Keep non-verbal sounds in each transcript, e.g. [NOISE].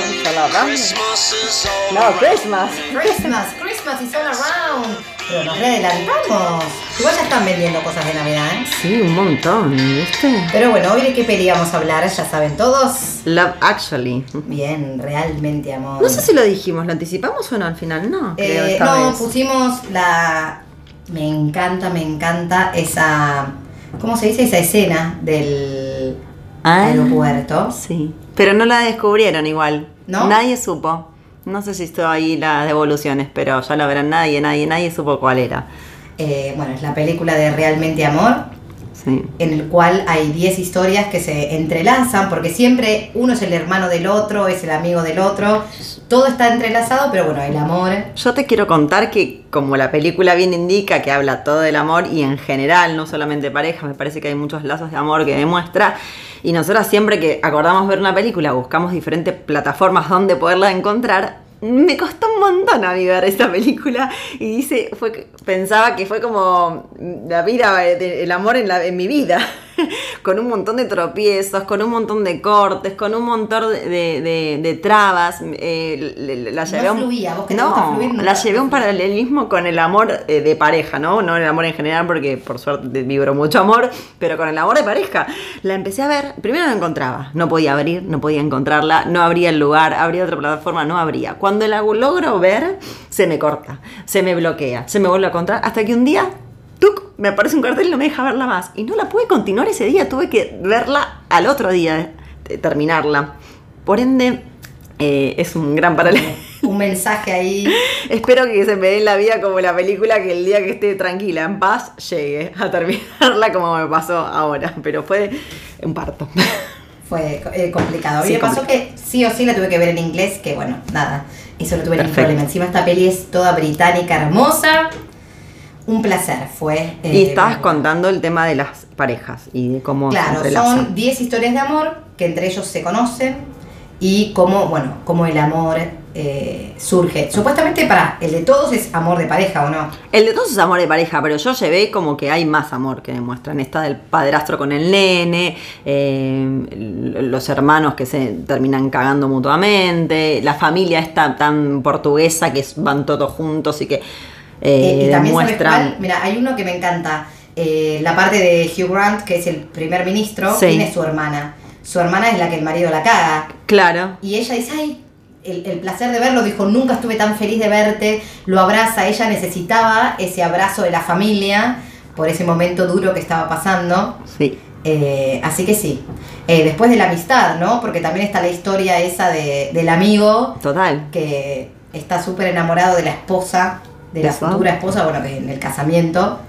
love, all around. No, Christmas. Christmas, Christmas is all around. Pero nos adelantamos. Igual ya están vendiendo cosas de Navidad, ¿eh? Sí, un montón, ¿viste? Pero bueno, hoy de qué peli vamos a hablar, ya saben todos. Love Actually. Bien, realmente amor. No sé si lo dijimos, ¿lo anticipamos o no al final? No, creo Eh, esta no, vez. pusimos la. Me encanta, me encanta esa. ¿Cómo se dice? Esa escena del Ah. aeropuerto. Sí. Pero no la descubrieron igual. ¿No? Nadie supo. No sé si estuvo ahí las devoluciones, pero ya lo verán nadie, nadie, nadie supo cuál era. Eh, bueno, es la película de Realmente Amor, Sí. en el cual hay 10 historias que se entrelazan, porque siempre uno es el hermano del otro, es el amigo del otro, todo está entrelazado, pero bueno, el amor, Yo te quiero contar que como la película bien indica que habla todo del amor y en general, no solamente pareja, me parece que hay muchos lazos de amor que demuestra. Y nosotras siempre que acordamos ver una película buscamos diferentes plataformas donde poderla encontrar. Me costó un montón a mí ver esta película. Y dice, fue, pensaba que fue como la vida, el amor en, la, en mi vida, [LAUGHS] con un montón de tropiezos, con un montón de cortes, con un montón de, de- trabas. eh, la llevé a un- fluía, vos que te no, gusta fluir, nunca. la llevé a un paralelismo con el amor eh, de pareja, ¿no? No el amor en general, porque por suerte vibro mucho amor, pero con el amor de pareja. La empecé a ver, primero no encontraba, no podía abrir, no podía encontrarla, no abría el lugar, abría otra plataforma, no abría. Cuando la logro ver, se me corta, se me bloquea, se me vuelve a encontrar, hasta que un día. Me aparece un cartel y no me deja verla más. Y no la pude continuar ese día, tuve que verla al otro día, eh, terminarla. Por ende, eh, es un gran paralelismo. un mensaje ahí. [LAUGHS] Espero que se me dé en la vida como la película que el día que esté tranquila, en paz, llegue a terminarla como me pasó ahora. Pero fue un parto. Fue eh, complicado. Sí, me pasó que sí o sí la tuve que ver en inglés, que bueno, nada, eso no tuve ningún problema. Encima esta peli es toda británica, hermosa. Un placer fue. eh, y estabas contando el tema de las parejas y de cómo Claro, son 10 historias de amor que entre ellos se conocen y cómo, bueno, cómo el amor eh, surge. Supuestamente para el de todos es amor de pareja, ¿o no? El de todos es amor de pareja, pero yo llevé como que hay más amor que demuestran. Está del padrastro con el nene, eh, los hermanos que se terminan cagando mutuamente, la familia está tan portuguesa que van todos juntos y que eh, Eh, y también cuál? Mira, hay uno que me encanta. Eh, la parte de Hugh Grant, que es el primer ministro, Sí. tiene su hermana. Su hermana es la que el marido la caga. Claro. Y ella dice, ay, el, el placer de verlo, dijo, nunca estuve tan feliz de verte, lo abraza, ella necesitaba ese abrazo de la familia por ese momento duro que estaba pasando. Sí. Eh, así que sí. Eh, después de la amistad, ¿no? Porque también está la historia esa de, del amigo Total. que está súper enamorado de la esposa, de la futura esposa, bueno, que en el casamiento.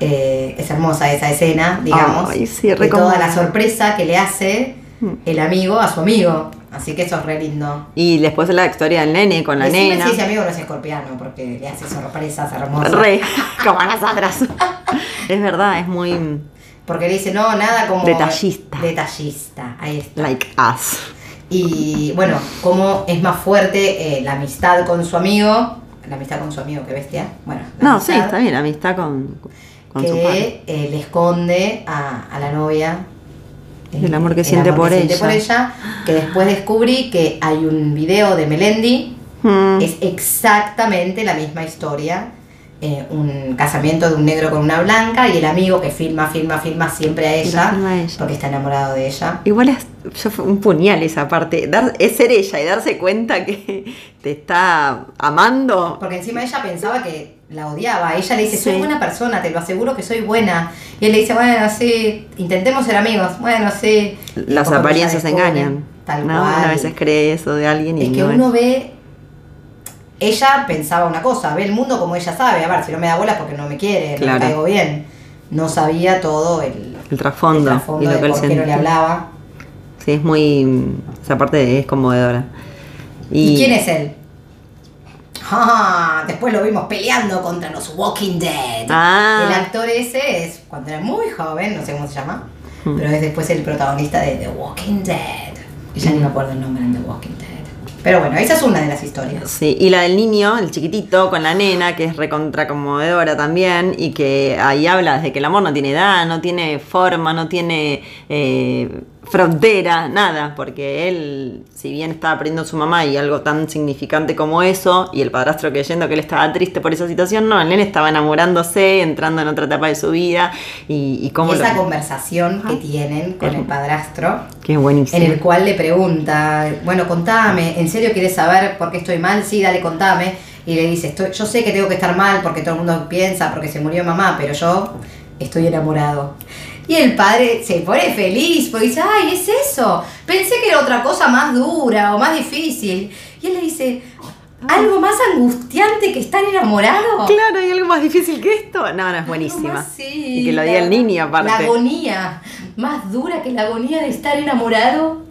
eh, es hermosa esa escena, digamos. Ay, sí, de toda la sorpresa que le hace Mm. el amigo a su amigo. Así que eso es re lindo. Y después la historia del nene con la Decime nena. si ese amigo no es escorpiano, porque le hace sorpresas hermosas. Re, [LAUGHS] como a nosotras. [LAUGHS] es verdad, es muy Porque le dice, no, nada como... Detallista. Detallista, ahí está. like us. Y bueno, cómo es más fuerte eh, la amistad con su amigo. La amistad con su amigo, qué bestia. Bueno, la No, sí, amistad está bien, la amistad con, con su padre. que eh, le esconde a, a la novia. El amor que siente por siente ella. por ella. Que después descubrí que hay un video de Melendi. Mm. Es exactamente la misma historia. Eh, un casamiento de un negro con una blanca y el amigo que filma, filma, filma siempre a la ella, a porque está enamorado de ella. Igual es yo un puñal esa parte. Dar, es ser ella y darse cuenta que te está amando. Porque encima ella pensaba que la odiaba. Ella le dice, soy Sí. buena persona, te lo aseguro que soy buena. Y él le dice, bueno, sí, intentemos ser amigos. Bueno, sí. Las apariencias engañan. Tal ¿no? cual. Una vez cree eso de alguien y es que no uno ve. Ella pensaba una cosa, ve el mundo como ella sabe. A ver, si no me da bola es porque no me quiere, no Claro. me caigo bien. No sabía todo el, el trasfondo, el trasfondo y lo de que él por qué no le sentía. hablaba. Sí, es muy. Esa parte es conmovedora. ¿Y, quién es él? Ah, después lo vimos peleando contra los Walking Dead. Ah. El actor ese es cuando era muy joven, no sé cómo se llama, Hmm. pero es después el protagonista de The Walking Dead. Y ya ni me acuerdo el nombre de The Walking Dead. Pero bueno, esa es una de las historias. Sí, y la del niño, el chiquitito, con la nena, que es recontra conmovedora también, y que ahí habla de que el amor no tiene edad, no tiene forma, no tiene eh, frontera, nada, porque él, si bien estaba perdiendo su mamá y algo tan significante como eso, y el padrastro creyendo que él estaba triste por esa situación, no, él estaba enamorándose, entrando en otra etapa de su vida, y, y cómo... Esa lo- conversación que tienen con el padrastro, que es buenísimo. en el cual le pregunta, bueno, contame, ¿en serio quieres saber por qué estoy mal? Sí, dale, contame. Y le dice, estoy, yo sé que tengo que estar mal porque todo el mundo piensa, porque se murió mamá, pero yo estoy enamorado. Y el padre se pone feliz porque dice, ay, es eso. Pensé que era otra cosa más dura o más difícil. Y él le dice, ¿algo más angustiante que estar enamorado? Claro, ¿hay algo más difícil que esto? No, no, es buenísima. ¿Cómo así? Y que lo diga La- el niño La aparte. agonía, más dura que la agonía de estar enamorado.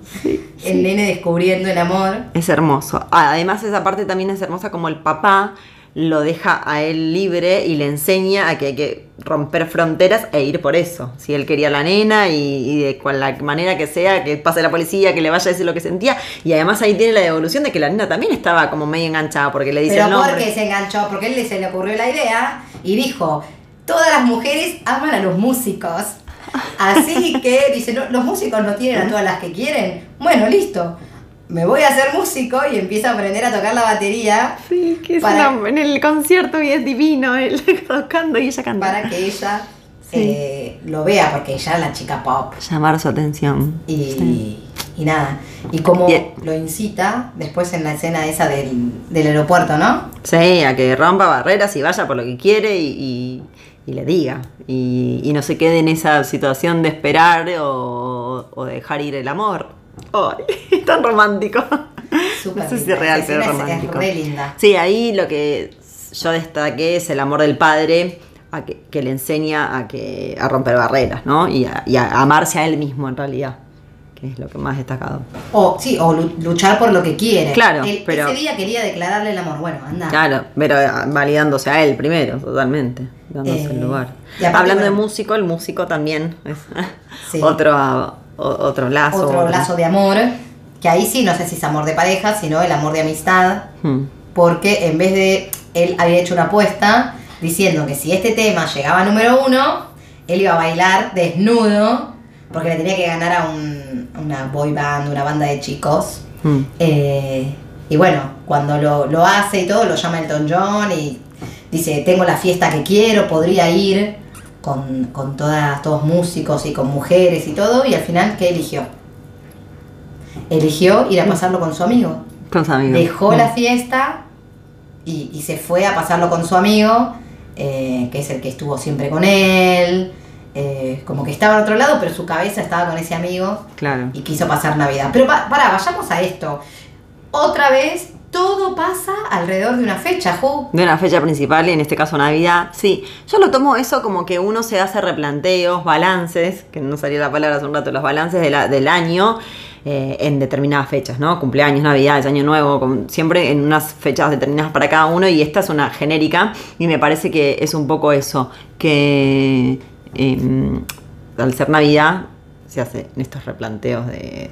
El nene descubriendo el amor. Es hermoso. Además, esa parte también es hermosa como el papá lo deja a él libre y le enseña a que hay que romper fronteras e ir por eso. Si él quería a la nena y, y de cual la manera que sea, que pase la policía, que le vaya a decir lo que sentía. Y además ahí tiene la devolución de que la nena también estaba como medio enganchada porque le dice Pero el nombre. porque se enganchó, porque él se le ocurrió la idea y dijo, todas las mujeres aman a los músicos. Así que, dice, "No, los músicos no tienen a todas las que quieren. Bueno, listo. Me voy a hacer músico y empieza a aprender a tocar la batería Sí, que es Para- una- en el concierto y es divino él [LAUGHS] tocando y ella canta. para que ella eh, lo vea, porque ella es la chica pop. Llamar su atención. Y, Sí. y nada. Y Bien. lo incita después en la escena esa del, del aeropuerto, ¿no? Sí, a que rompa barreras y vaya por lo que quiere y, y- y le diga. Y, y no se quede en esa situación de esperar o, o dejar ir el amor. ¡Ay! [LAUGHS] Tan romántico. Súper no sé si linda. es real, pero es es- romántico. re linda. Sí, ahí lo que yo destaqué es el amor del padre a que, que le enseña a, que, a romper barreras, ¿no? Y a, y a amarse a él mismo en realidad, que es lo que más destacado. O, sí, o lu- luchar por lo que quiere. Claro, pero- Ese día quería declararle el amor. Bueno, anda. Claro, pero ah, validándose a él primero, totalmente, dándose Eh, el lugar. Hablando de músico, el músico también es Sí. [LAUGHS] otro, o- otro lazo. Otro lazo de amor. Que ahí sí, no sé si es amor de pareja, sino el amor de amistad. Hmm. Porque en vez de. Él había hecho una apuesta diciendo que si este tema llegaba a número uno, él iba a bailar desnudo. Porque le tenía que ganar a un- una boy band, una banda de chicos. Hmm. Eh, y bueno, cuando lo, lo hace y todo, lo llama Elton John y dice, tengo la fiesta que quiero, podría ir con, con todas, todos músicos y con mujeres y todo, y al final, ¿qué eligió? Eligió ir a pasarlo con su amigo. Con. Dejó la fiesta y, y se fue a pasarlo con su amigo, eh, que es el que estuvo siempre con él. eh, como que estaba en otro lado, pero su cabeza estaba con ese amigo Claro. y quiso pasar Navidad. Pero pa- pará, vayamos a esto. Otra vez, todo pasa alrededor de una fecha, Ju. De una fecha principal, y en este caso Navidad, sí. Yo lo tomo eso como que uno se hace replanteos, balances, que no salía la palabra hace un rato, los balances de la- del año eh, en determinadas fechas, ¿no? Cumpleaños, Navidades, Año Nuevo, con- siempre en unas fechas determinadas para cada uno, y esta es una genérica, y me parece que es un poco eso, que eh, al ser Navidad se hacen estos replanteos de...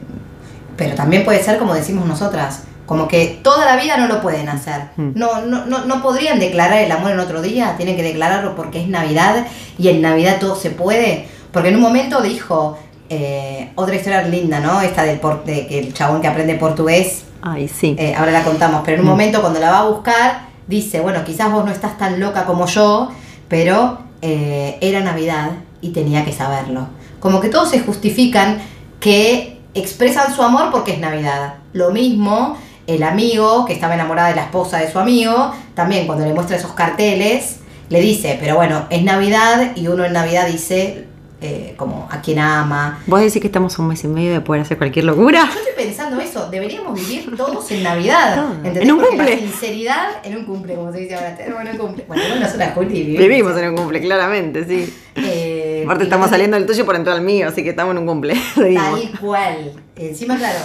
Pero también puede ser como decimos nosotras, como que toda la vida no lo pueden hacer. Mm. No, no, no, no podrían declarar el amor en otro día, tienen que declararlo porque es Navidad y en Navidad todo se puede. Porque en un momento dijo, eh, otra historia linda, ¿no? Esta del por- de que el chabón que aprende portugués Ay, sí. Eh, ahora la contamos, pero en un Mm. momento cuando la va a buscar, dice, bueno, quizás vos no estás tan loca como yo, pero eh, era Navidad y tenía que saberlo. Como que todos se justifican que expresan su amor porque es Navidad. Lo mismo el amigo que estaba enamorada de la esposa de su amigo, también cuando le muestra esos carteles, le dice, pero bueno, es Navidad y uno en Navidad dice eh, como a quien ama, ¿Vos decís que estamos un mes y medio de poder hacer cualquier locura? yo estoy pensando eso, deberíamos vivir todos en Navidad. [LAUGHS] En un Porque cumple. La sinceridad en un cumple, como se dice ahora. Tenemos en un cumple. Bueno, no nosotras, Juli, vivimos. Vivimos en un cumple, claramente, sí. Eh, Aparte estamos saliendo del tuyo por entrar al mío, así que estamos en un cumple. [LAUGHS] Tal cual. Encima, claro,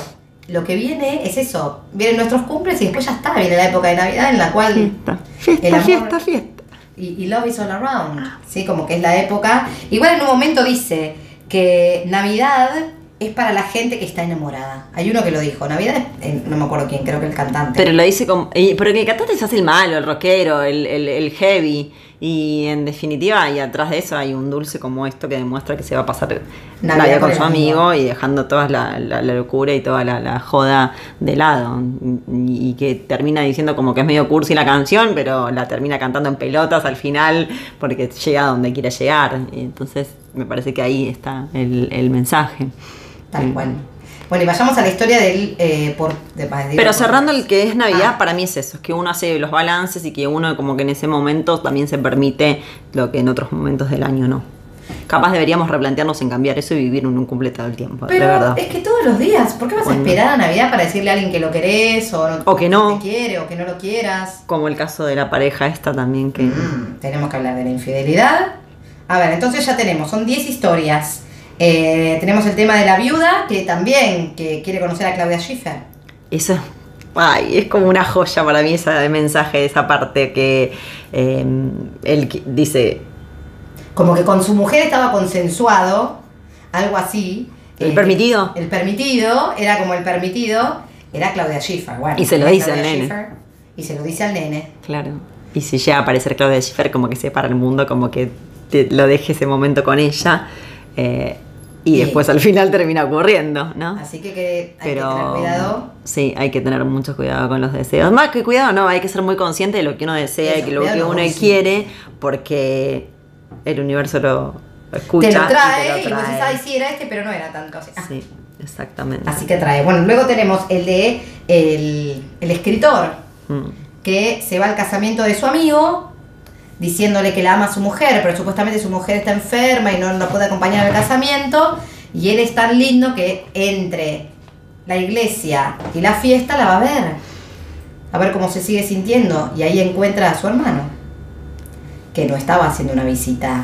lo que viene es eso. Vienen nuestros cumples y después ya está. Viene la época de Navidad en la cual. Fiesta, El fiesta, amor- fiesta, fiesta. Y, y love is all around. Sí, como que es la época. Igual en un momento dice que Navidad es para la gente que está enamorada. Hay uno que lo dijo. Navidad es. eh, no me acuerdo quién, creo que el cantante. Pero lo dice como. eh, pero que el cantante se hace el malo, el rockero, el, el, el heavy. Y en definitiva, y atrás de eso hay un dulce como esto que demuestra que se va a pasar Navidad Navidad con su amigo. amigo y dejando toda la, la- la locura y toda la, la joda de lado. Y, que termina diciendo como que es medio cursi la canción, pero la termina cantando en pelotas al final porque llega donde quiere llegar. Y entonces me parece que ahí está el, el mensaje. Tal cual. Bueno, y vayamos a la historia del... eh, por, de, digo, Pero cerrando el que es Navidad, Ah. para mí es eso, es que uno hace los balances y que uno como que en ese momento también se permite lo que en otros momentos del año no. Capaz deberíamos replantearnos en cambiar eso y vivir un, un cumple todo el tiempo, de Pero verdad. es que todos los días, ¿por qué vas a Bueno. esperar a Navidad para decirle a alguien que lo querés o, O que no. te quiere o que no lo quieras? Como el caso de la pareja esta también que... Mm, tenemos que hablar de la infidelidad. A ver, entonces ya tenemos, son 10 historias. Eh, tenemos el tema de la viuda, que también que quiere conocer a Claudia Schiffer. Eso es, ay, es como una joya para mí ese mensaje, esa parte que eh, él dice, Como que con su mujer estaba consensuado, algo así. ¿El permitido? El permitido, era como el permitido, era Claudia Schiffer. Bueno, Y se lo dice al nene. Y se lo dice al nene. claro, y si llega a aparecer Claudia Schiffer como que separa el mundo, como que te- lo deje ese momento con ella, eh, y Y- después al final termina ocurriendo, ¿no? Así que, que hay Pero que tener cuidado. sí, hay que tener mucho cuidado con los deseos. Más que cuidado, no, hay que ser muy consciente de lo que uno desea Eso, y que lo que uno quiere, porque el universo lo, lo escucha. Te lo y trae y, te lo vos decís, trae. ay, sí, era este, pero no era tanto así. Ah, Sí, exactamente. Así que trae. Bueno, luego tenemos el de el, el escritor, Mm. que se va al casamiento de su amigo, diciéndole que la ama a su mujer, pero supuestamente su mujer está enferma y no lo puede acompañar al casamiento. Y él es tan lindo que entre la iglesia y la fiesta la va a ver. A ver cómo se sigue sintiendo. Y ahí encuentra a su hermano, que no estaba haciendo una visita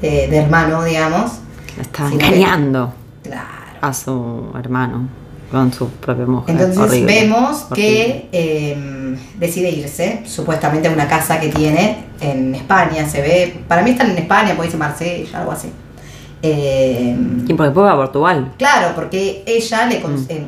de, de hermano, digamos. Estaba Sí, engañando Claro. a su hermano con su propia mujer. Entonces Horrible, vemos horrible. que eh, decide irse, supuestamente a una casa que tiene en España, se ve, para mí están en España, puede ser Marsella, algo así. Eh, Y porque después va a Portugal. claro, porque ella le Mm. eh,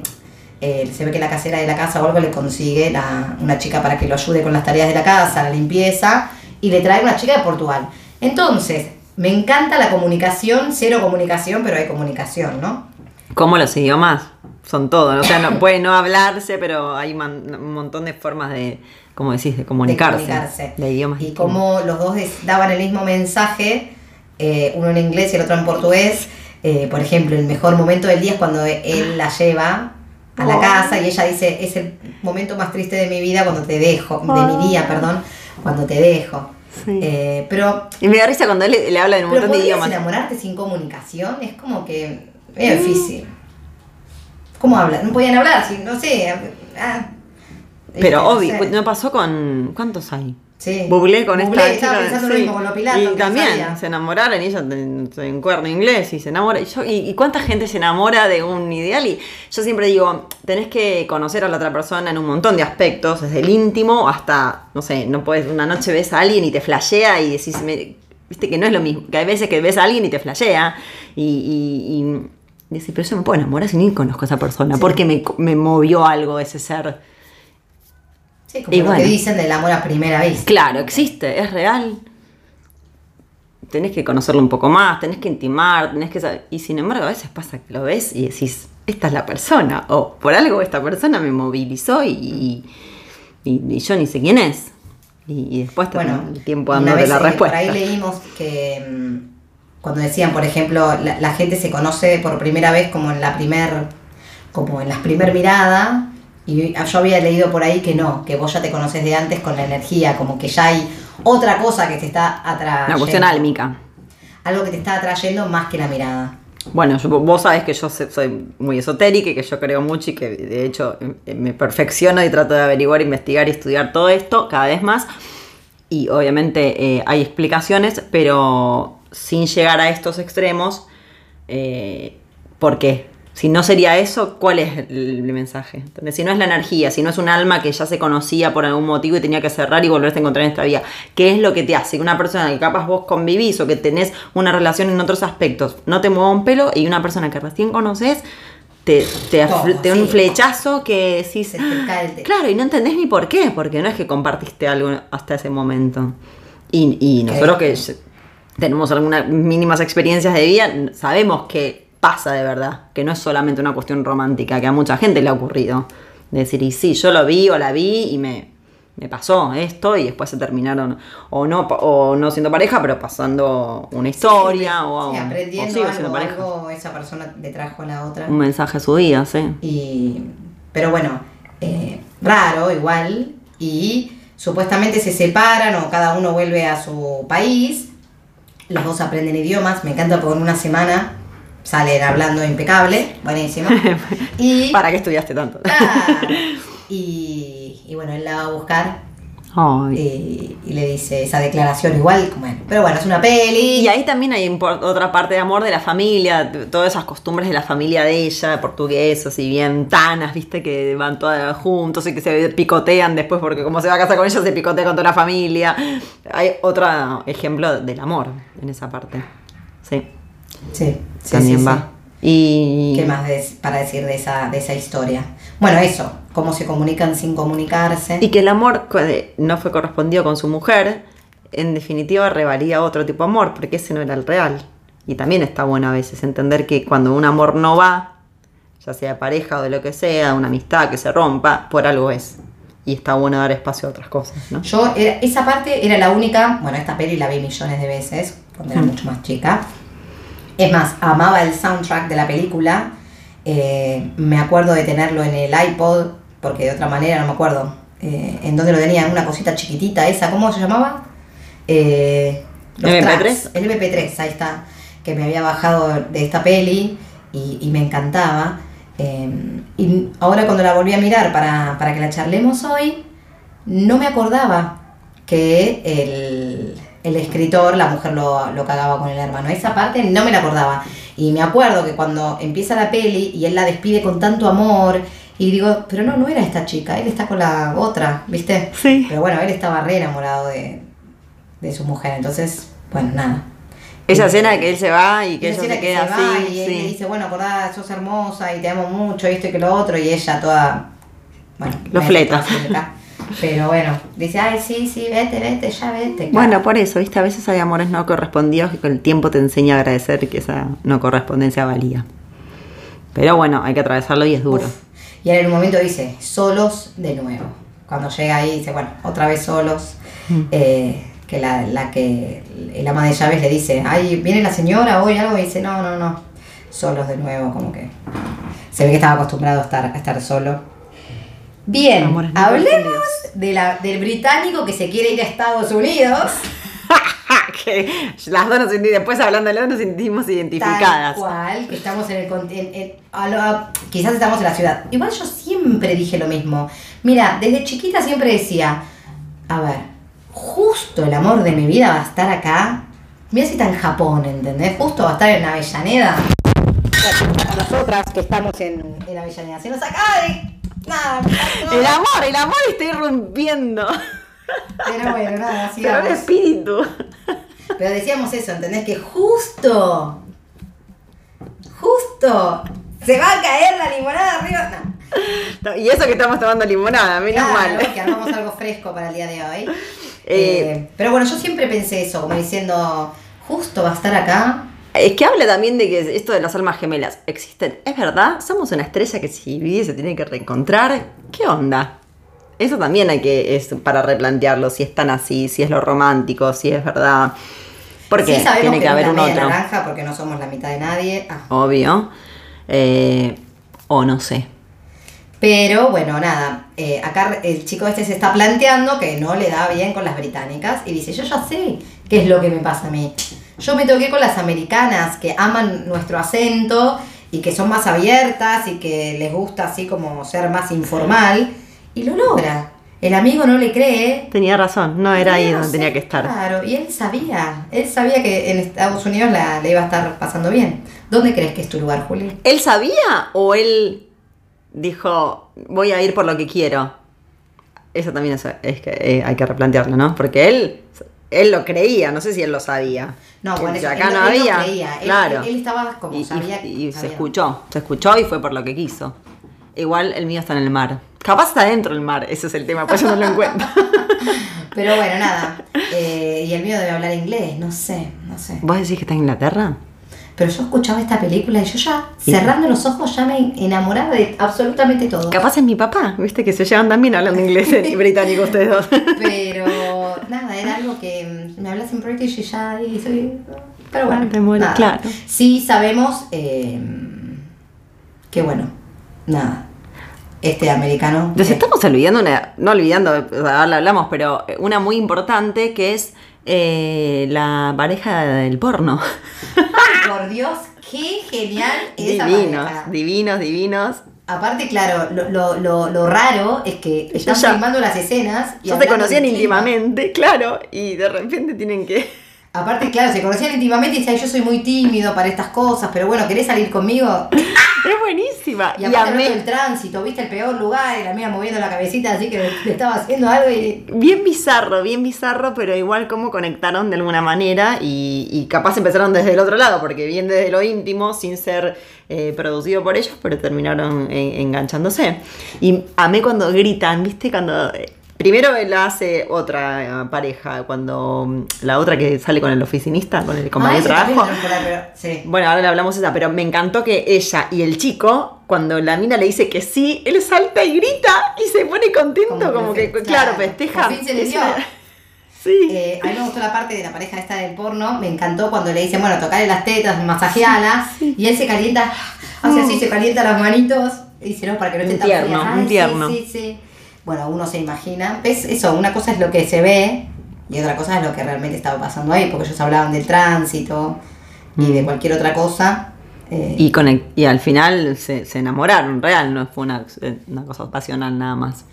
eh, se ve que la casera de la casa o algo le consigue la- una chica para que lo ayude con las tareas de la casa, la limpieza, y le trae una chica de Portugal. Entonces, me encanta la comunicación, cero comunicación, pero hay comunicación, ¿no? Como los idiomas son todo. ¿no? O sea, no, [LAUGHS] puede no hablarse, pero hay man- un montón de formas de, como decís, de comunicarse. de comunicarse. De idiomas. Y como los dos daban el mismo mensaje, eh, uno en inglés y el otro en portugués. eh, por ejemplo, el mejor momento del día es cuando él la lleva a la Oh. casa y ella dice, es el momento más triste de mi vida cuando te dejo, de mi día, perdón, cuando te dejo. Sí. Eh, pero, Y me da risa cuando él le, le habla de un montón de ¿podrías idiomas. enamorarte sin comunicación? Es como que es difícil. ¿Cómo hablan? No podían hablar, si, no sé. ah, Pero no obvio, sé. ¿no pasó con. ¿Cuántos hay? Sí. Bublé con Bublé, esta estaba chica, pensando lo sí. mismo con lo Pilato, Y también sabía. se enamoraron y ella se encuerna inglés y se enamora. Y, yo, y, y cuánta gente se enamora de un ideal? Y yo siempre digo, tenés que conocer a la otra persona en un montón de aspectos, desde el íntimo hasta, no sé, no puedes, una noche ves a alguien y te flashea y decís, me- viste que no es lo mismo, que hay veces que ves a alguien y te flashea y, y, y decís, pero yo me puedo enamorar si ni conozco a esa persona, porque me, me movió algo ese ser. Sí, como Y lo bueno. que dicen del amor a primera vista. Claro, existe, es real. Tenés que conocerlo un poco más, tenés que intimar, tenés que saber. Y sin embargo, a veces pasa que lo ves y decís, esta es la persona. O por algo esta persona me movilizó y, y, y yo ni sé quién es. Y, y después te Bueno, el tiempo dando la respuesta. por ahí leímos que mm, cuando decían, por ejemplo, la, la gente se conoce por primera vez como en la primer, como en las primer mirada, y yo había leído por ahí que no, que vos ya te conoces de antes con la energía, como que ya hay otra cosa que te está atrayendo. Una cuestión álmica. Algo que te está atrayendo más que la mirada. Bueno, yo- vos sabés que yo soy muy esotérica y que yo creo mucho y que de hecho eh, me perfecciono y trato de averiguar, investigar y estudiar todo esto cada vez más. Y obviamente eh, hay explicaciones, pero sin llegar a estos extremos, eh, ¿por qué? Si no sería eso, ¿cuál es el, el mensaje? Si no es la energía, si no es un alma que ya se conocía por algún motivo y tenía que cerrar y volverse a encontrar en esta vida, ¿qué es lo que te hace que una persona que capaz vos convivís o que tenés una relación en otros aspectos no te mueva un pelo y una persona que recién conoces te, te, Todo, te da un flechazo que decís, Se te cae el. Claro, y no entendés ni por qué, porque no es que compartiste algo hasta ese momento. Y, y nosotros que tenemos algunas mínimas experiencias de vida, sabemos que pasa de verdad, que no es solamente una cuestión romántica, que a mucha gente le ha ocurrido. De decir, y sí, yo lo vi o la vi y me, me pasó esto y después se terminaron o no, o no siendo pareja, pero pasando una historia o, Sí, o aprendiendo sigo siendo algo, pareja. algo, esa persona le trajo a la otra. Un mensaje a su vida, sí. Y, pero bueno, eh, raro igual. Y supuestamente se separan o cada uno vuelve a su país. Los dos aprenden idiomas. Me encanta porque en una semana salen hablando impecable. Buenísimo. [LAUGHS] Y, ¿Para qué estudiaste tanto? [LAUGHS] Y, y bueno, él la va a buscar. Y, y le dice esa declaración igual. Bueno, pero bueno, es una peli. Y ahí también hay otra parte de amor de la familia, todas esas costumbres de la familia de ella, portuguesos y bien tanas, viste, que van todas juntos y que se picotean después porque como se va a casar con ella se picotea con toda la familia. Hay otro ejemplo del amor en esa parte. Sí, Sí, sí, también sí, sí. va. Y ¿Qué más para decir de esa, de esa historia? Bueno, eso, cómo se comunican sin comunicarse. Y que el amor de- no fue correspondido con su mujer, en definitiva revalía otro tipo de amor, porque ese no era el real. Y también está bueno a veces entender que cuando un amor no va, ya sea de pareja o de lo que sea, una amistad que se rompa, por algo es. Y está bueno dar espacio a otras cosas, ¿no? Yo, era- esa parte era la única, bueno, esta peli la vi millones de veces, cuando era Mm. mucho más chica. Es más, amaba el soundtrack de la película. Eh, me acuerdo de tenerlo en el iPod, porque de otra manera no me acuerdo. eh, en dónde lo tenía, en una cosita chiquitita, esa, ¿cómo se llamaba? Eh, los MP3. tracks, el MP3, ahí está, que me había bajado de esta peli y, y me encantaba. Y ahora cuando la volví a mirar para, para que la charlemos hoy, no me acordaba que el, el escritor, la mujer lo, lo cagaba con el hermano. Esa parte no me la acordaba. Y me acuerdo que cuando empieza la peli y él la despide con tanto amor, y digo, pero no, no era esta chica, él está con la otra, ¿viste? Sí. Pero bueno, él estaba re enamorado de, de su mujer, entonces, bueno, nada. Esa escena de que él se va y que Esa ella se queda va así. y él le dice, bueno, acordá, sos hermosa y te amo mucho, esto y que lo otro, y ella toda, bueno, Lo fleta. [LAUGHS] Pero bueno, dice, ay, sí, sí, vete, vete, ya vete. Bueno, por eso, viste, a veces hay amores no correspondidos que con el tiempo te enseña a agradecer que esa no correspondencia valía. Pero bueno, hay que atravesarlo y es duro. Uf. Y en un momento dice, solos de nuevo. Cuando llega ahí dice, bueno, otra vez solos. Mm. Eh, que la, la que el ama de llaves le dice, ay, viene la señora hoy algo y dice, no, no, no, solos de nuevo, como que se ve que estaba acostumbrado a estar, a estar solo. Bien, Amores hablemos de la, del británico que se quiere ir a Estados Unidos. [LAUGHS] que las dos nos después hablándolo nos sentimos identificadas. Tal cual, que estamos en el en- en- a lo- a- quizás estamos en la ciudad. Igual yo siempre dije lo mismo. Mira, desde chiquita siempre decía, a ver, justo el amor de mi vida va a estar acá. Mira si está en Japón, ¿entendés? Justo va a estar en Avellaneda. Nosotras que estamos en, en Avellaneda. Se nos acaba de... Nada, [LAUGHS] El amor, el amor está irrumpiendo. pero bueno, nada, [LAUGHS] Pero el sigamos. espíritu. Pero decíamos eso, ¿entendés? Que justo, justo, se va a caer la limonada arriba. No. No, Y eso que estamos tomando limonada, menos Claro, mal. que armamos algo fresco para el día de hoy. Eh, Eh, pero bueno, yo siempre pensé eso, como diciendo, justo va a estar acá. Es que habla también de que esto de las almas gemelas existen. ¿Es verdad? Somos una estrella que si vive y se tiene que reencontrar. ¿Qué onda? Eso también hay que, es para replantearlo, si es tan así, si es lo romántico, si es verdad. Porque sí tiene que, haber un otro. naranja porque no somos la mitad de nadie. Ah. Obvio. Eh, o no sé. Pero bueno, nada, eh, acá el chico este se está planteando que no le da bien con las británicas y dice, yo ya sé qué es lo que me pasa a mí. Yo me toqué con las americanas que aman nuestro acento y que son más abiertas y que les gusta así como ser más informal y lo logra. El amigo no le cree. Tenía razón, no era ahí donde tenía que estar. Claro, y él sabía, él sabía que en Estados Unidos la, le iba a estar pasando bien. ¿Dónde crees que es tu lugar, Juli? ¿Él sabía o él dijo, voy a ir por lo que quiero? Eso también es, es que eh, hay que replantearlo, ¿no? Porque él, él lo creía, no sé si él lo sabía. No, bueno, eso, acá él, no él había. creía. Él- claro. Él, él estaba como y, y- sabía y se sabía. escuchó, se escuchó y fue por lo que quiso. Igual el mío está en el mar. Capaz está dentro del mar, ese es el tema, pues yo no lo encuentro. [LAUGHS] Pero bueno, nada. Eh, y el mío debe hablar inglés, no sé, no sé. ¿Vos decís que está en Inglaterra? Pero yo escuchaba esta película y yo ya, cerrando los ojos, ya me enamoraba de absolutamente todo. Capaz es mi papá, viste que se llevan también hablando inglés y británico ustedes dos. Pero nada, era algo que mm, me hablas en British y ya y soy... Pero bueno, te nada. claro. Sí sabemos eh, que bueno, nada, este americano... Nos eh, estamos olvidando una, no olvidando, ahora hablamos, pero una muy importante que es eh, la pareja del porno. ¡Ay, por Dios, qué genial esa [LAUGHS] divinos, pareja. divinos, divinos. Aparte, claro, lo, lo, lo, lo raro es que están ya- filmando las escenas y Ya se conocían íntimamente, claro, y de repente tienen que... Aparte, claro, se conocían íntimamente y decían, yo soy muy tímido para estas cosas, pero bueno, ¿querés salir conmigo? [LAUGHS] [LAUGHS] Es buenísima. Y Y, amé- del tránsito, viste el peor lugar y la mía moviendo la cabecita así que le estaba haciendo algo y... Bien bizarro, bien bizarro, pero igual como conectaron de alguna manera y, y capaz empezaron desde el otro lado, porque bien desde lo íntimo, sin ser eh, producido por ellos, pero terminaron en- enganchándose. Y amé cuando gritan, ¿viste? Cuando... eh, Primero la hace otra eh, pareja, cuando mm, la otra que sale con el oficinista, con el compañero de Ah, trabajo. sí. Bueno, ahora le hablamos esa, pero me encantó que ella y el chico, cuando la mina le dice que sí, él salta y grita y se pone contento, como, que, claro, festeja. Por fin se le dio. [LAUGHS] Sí. Eh, a mí me gustó la parte de la pareja esta del porno, me encantó cuando le dicen, bueno, tocarle las tetas, masajeala, y él se calienta, hace así, se calienta las manitos, y dice, no, para que no esté Un tan tierno, fría. un Ay, tierno. Sí, sí, sí. Bueno, uno se imagina, ¿ves? Eso, una cosa es lo que se ve, y otra cosa es lo que realmente estaba pasando ahí, porque ellos hablaban del tránsito y de cualquier otra cosa. eh, Y, conec- y al final se, se enamoraron, real, no fue una, una cosa pasional nada más.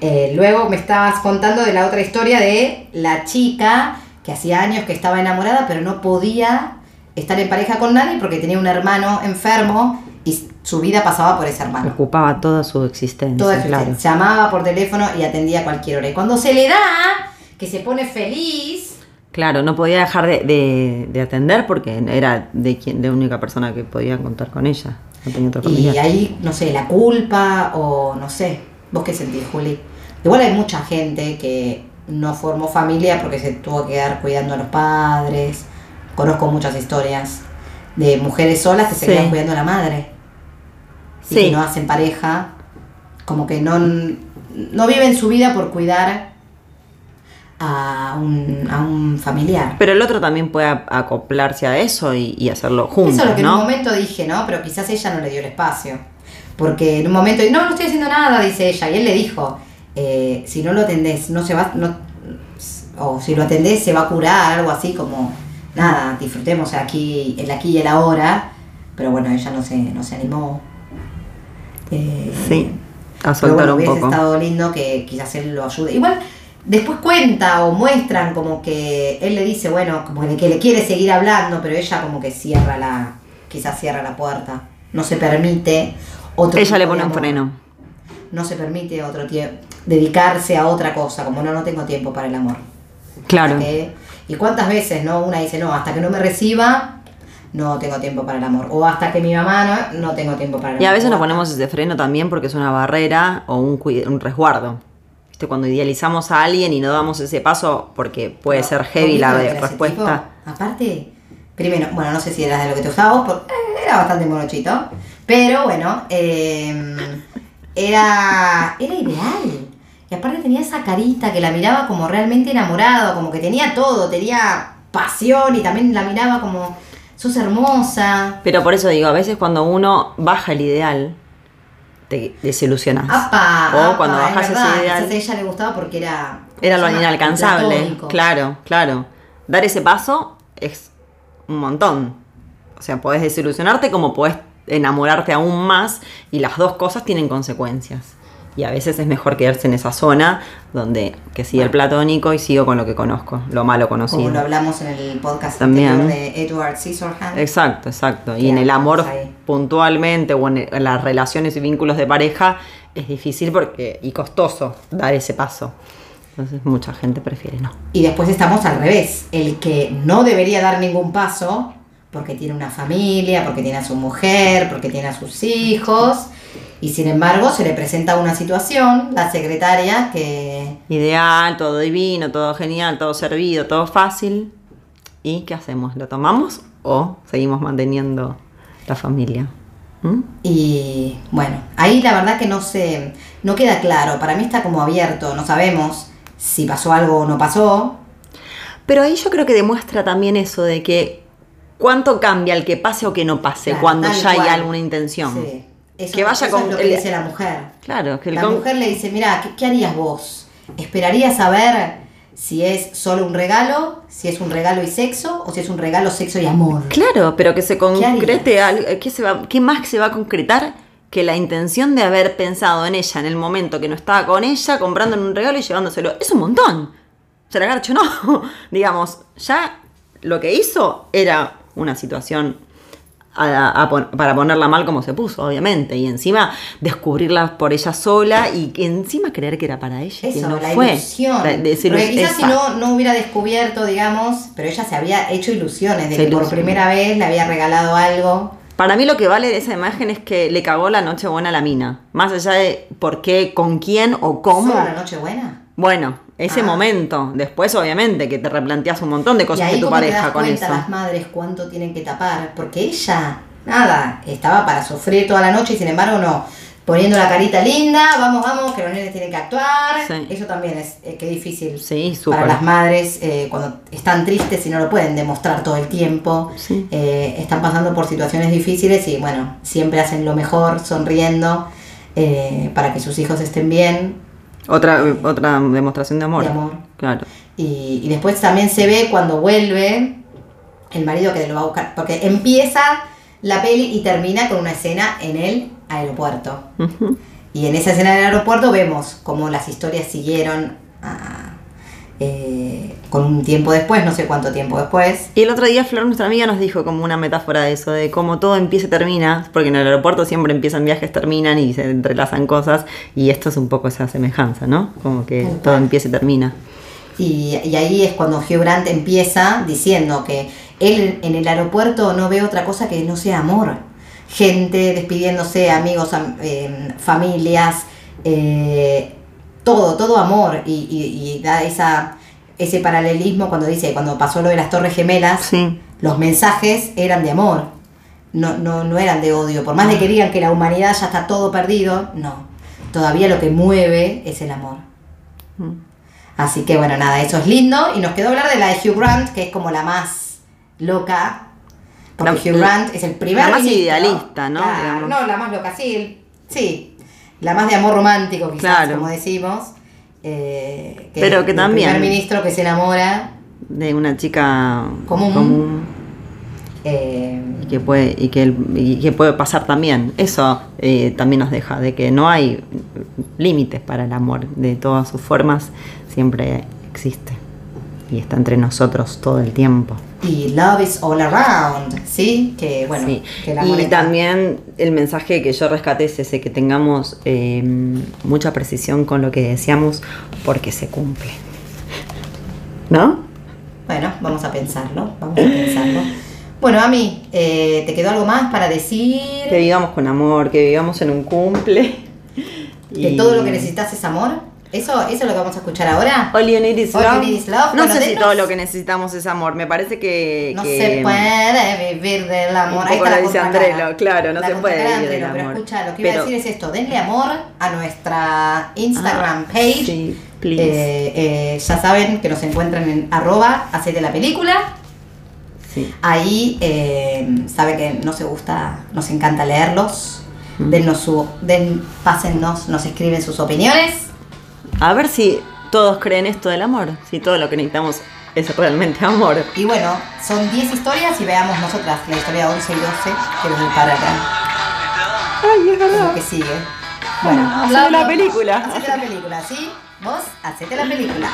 Eh, luego me estabas contando de la otra historia de la chica que hacía años que estaba enamorada, pero no podía estar en pareja con nadie porque tenía un hermano enfermo y su vida pasaba por ese hermano. Ocupaba toda su existencia, Todo eso, claro. llamaba por teléfono y atendía a cualquier hora. Y cuando se le da, que se pone feliz, Claro, no podía dejar de, de- de atender porque era de quien, de única persona que podía contar con ella. No tenía otro y ahí, no sé, la culpa o no sé, ¿vos qué sentís, Juli? Igual hay mucha gente que no formó familia porque se tuvo que quedar cuidando a los padres. Conozco muchas historias de mujeres solas que se Sí. quedan cuidando a la madre y Sí. que no hacen pareja, como que no, no viven su vida por cuidar a un, a un familiar. Pero el otro también puede acoplarse a eso y, y hacerlo juntos, Eso es lo que en un momento dije, ¿no? Pero quizás ella no le dio el espacio. Porque en un momento, no, no estoy haciendo nada, dice ella. Y él le dijo, eh, si no lo atendés, no se va, no, o si lo atendés se va a curar, algo así como, nada, disfrutemos aquí, el aquí y el ahora. Pero bueno, ella no se, no se animó. Eh, Sí, a pero soltar bueno, un hubiese poco. estado lindo que quizás él lo ayude. Igual, después cuenta o muestran como que él le dice, bueno, como que le quiere seguir hablando, pero ella como que cierra la, quizás cierra la puerta. No se permite otro Ella le pone un freno. No se permite otro tiempo, dedicarse a otra cosa, como no, no tengo tiempo para el amor. Claro. Y cuántas veces, ¿no? Una dice, no, hasta que no me reciba, no tengo tiempo para el amor. O hasta que mi mamá no, no tengo tiempo para el amor. Y a veces nos ponemos ese freno también porque es una barrera o un, un resguardo. ¿Viste? Cuando idealizamos a alguien y no damos ese paso porque puede No, ser ¿vos heavy la respuesta. tipo? Aparte, primero, bueno, no sé si era de lo que te gustaba vos, porque era bastante morochito. Pero bueno, eh, era, era ideal. Y aparte tenía esa carita que la miraba como realmente enamorado, como que tenía todo, tenía pasión y también la miraba como, sos hermosa. Pero por eso digo, a veces cuando uno baja el ideal, te desilusionas. Apa, o apa, cuando es bajas verdad, ese Quizás a ideal, ella le gustaba porque era... era lo inalcanzable. Platónico. Claro, claro. Dar ese paso es un montón. O sea, podés desilusionarte como podés enamorarte aún más y las dos cosas tienen consecuencias. Y a veces es mejor quedarse en esa zona donde que sigue el platónico y sigo con lo que conozco, lo malo conocido. Como lo hablamos en el podcast También. anterior de Edward Scissorhands. Exacto, exacto. Y en el amor ahí. puntualmente o en, en las relaciones y vínculos de pareja es difícil porque y costoso dar ese paso. Entonces mucha gente prefiere no. Y después estamos al revés. El que no debería dar ningún paso porque tiene una familia, porque tiene a su mujer, porque tiene a sus hijos. Y sin embargo se le presenta una situación, la secretaria, que... Ideal, todo divino, todo genial, todo servido, todo fácil. ¿Y qué hacemos? ¿Lo tomamos o seguimos manteniendo la familia? ¿Mm? Y bueno, ahí la verdad que no se, no queda claro. Para mí está como abierto, no sabemos si pasó algo o no pasó. Pero ahí yo creo que demuestra también eso de que cuánto cambia el que pase o que no pase Claro, cuando ya hay alguna intención. Sí. Eso, Que vaya eso con es lo que el- dice la mujer. Claro, que el La con- mujer le dice, mira, ¿qué, qué harías vos? ¿Esperarías saber si es solo un regalo, si es un regalo y sexo, o si es un regalo, sexo y amor? Claro, pero que se concrete algo. ¿Qué, se va, ¿Qué más se va a concretar que la intención de haber pensado en ella en el momento que no estaba con ella, comprándole un regalo y llevándoselo? Es un montón. Se la garcho, no. [LAUGHS] Digamos, ya lo que hizo era una situación a- a pon- para ponerla mal como se puso, obviamente. Y encima descubrirla por ella sola y encima creer que era para ella. y que Eso, no la fue. ilusión. La- decir, Porque quizás si no, no hubiera descubierto, digamos, pero ella se había hecho ilusiones de Se que por primera vez le había regalado algo. Para mí lo que vale de esa imagen es que le cagó la noche buena a la mina. Más allá de por qué, con quién o cómo. ¿Solo la noche buena? Bueno, ese Ah. momento. Después, obviamente, que te replanteas un montón de Y cosas ahí de tu te pareja das con cuenta eso. las madres cuánto tienen que tapar, porque ella, nada, estaba para sufrir toda la noche y sin embargo no. Poniendo la carita linda, vamos, vamos, que los nenes tienen que actuar. Sí. Eso también es eh, que difícil Sí, para las madres eh, cuando están tristes y no lo pueden demostrar todo el tiempo. Sí. Eh, están pasando por situaciones difíciles y bueno, siempre hacen lo mejor, sonriendo, eh, para que sus hijos estén bien. Otra, otra demostración de amor. De amor. Claro. Y, y después también se ve cuando vuelve el marido que lo va a buscar. Porque empieza la peli y termina con una escena en el aeropuerto. Y en esa escena del aeropuerto vemos cómo las historias siguieron a- eh, con un tiempo después, no sé cuánto tiempo después. Y el otro día Flor, nuestra amiga, nos dijo como una metáfora de eso, de cómo todo empieza y termina, porque en el aeropuerto siempre empiezan viajes, terminan y se entrelazan cosas, y esto es un poco esa semejanza, ¿no? Como que todo empieza y termina. Y, y ahí es cuando Hugh Grant empieza diciendo que él en el aeropuerto no ve otra cosa que no sea amor. Gente despidiéndose, amigos, am- eh, familias, eh, todo, todo amor. Y, y- y da esa, ese paralelismo cuando dice, cuando pasó lo de las Torres Gemelas, Sí. los mensajes eran de amor, no, no, no eran de odio. Por más de que digan que la humanidad ya está todo perdido, no. Todavía lo que mueve es el amor. Mm. Así que bueno, nada, eso es lindo. Y nos quedó hablar de la de Hugh Grant, que es como la más loca. Porque La- Hugh Grant es el primer la más ministro. idealista, ¿no? Claro, no, la más loca, sí. Sí. La más de amor romántico, quizás, Claro. como decimos. Eh, Pero que el también- primer ministro que se enamora. De una chica Común. eh, y que puede y que, el- y que puede pasar también eso eh, también nos deja de que no hay límites para el amor de todas sus formas siempre existe y está entre nosotros todo el tiempo y Love is all around, ¿sí? Que bueno, Sí. que y también el mensaje que yo rescaté es ese que tengamos eh, mucha precisión con lo que deseamos porque se cumple ¿no? Bueno, vamos a pensarlo, vamos a pensarlo. Bueno, a mí, ¿te quedó algo más para decir? que vivamos con amor que vivamos en un cumple Que y- todo lo que necesitas es amor. ¿Eso, ¿Eso es lo que vamos a escuchar ahora? All you need is All you love. need is love. No Bueno, sé si todo lo que necesitamos es amor. Me parece que. No que- se puede vivir del amor. Un Ahí poco la lo dice. Andrelo, claro, no La se puede vivir del Andrelo, Pero amor. escucha, lo que iba Pero- a decir es esto. Denle amor a nuestra Instagram Ah, page. sí, please. Eh, eh, ya saben que nos encuentran en arroba hacete la película. Sí. Ahí eh, sabe que nos gusta, nos encanta leerlos. Mm. Dennos su, den, pásennos, nos escriben sus opiniones. A ver si todos creen esto del amor. Si todo lo que necesitamos es realmente amor. Y bueno, son 10 historias y veamos nosotras la historia 11 y 12 que nos depara acá. Ay, es Es lo que sigue. Bueno, Hacete la bla. película. Hacete la película, ¿sí? Vos, hacete la película.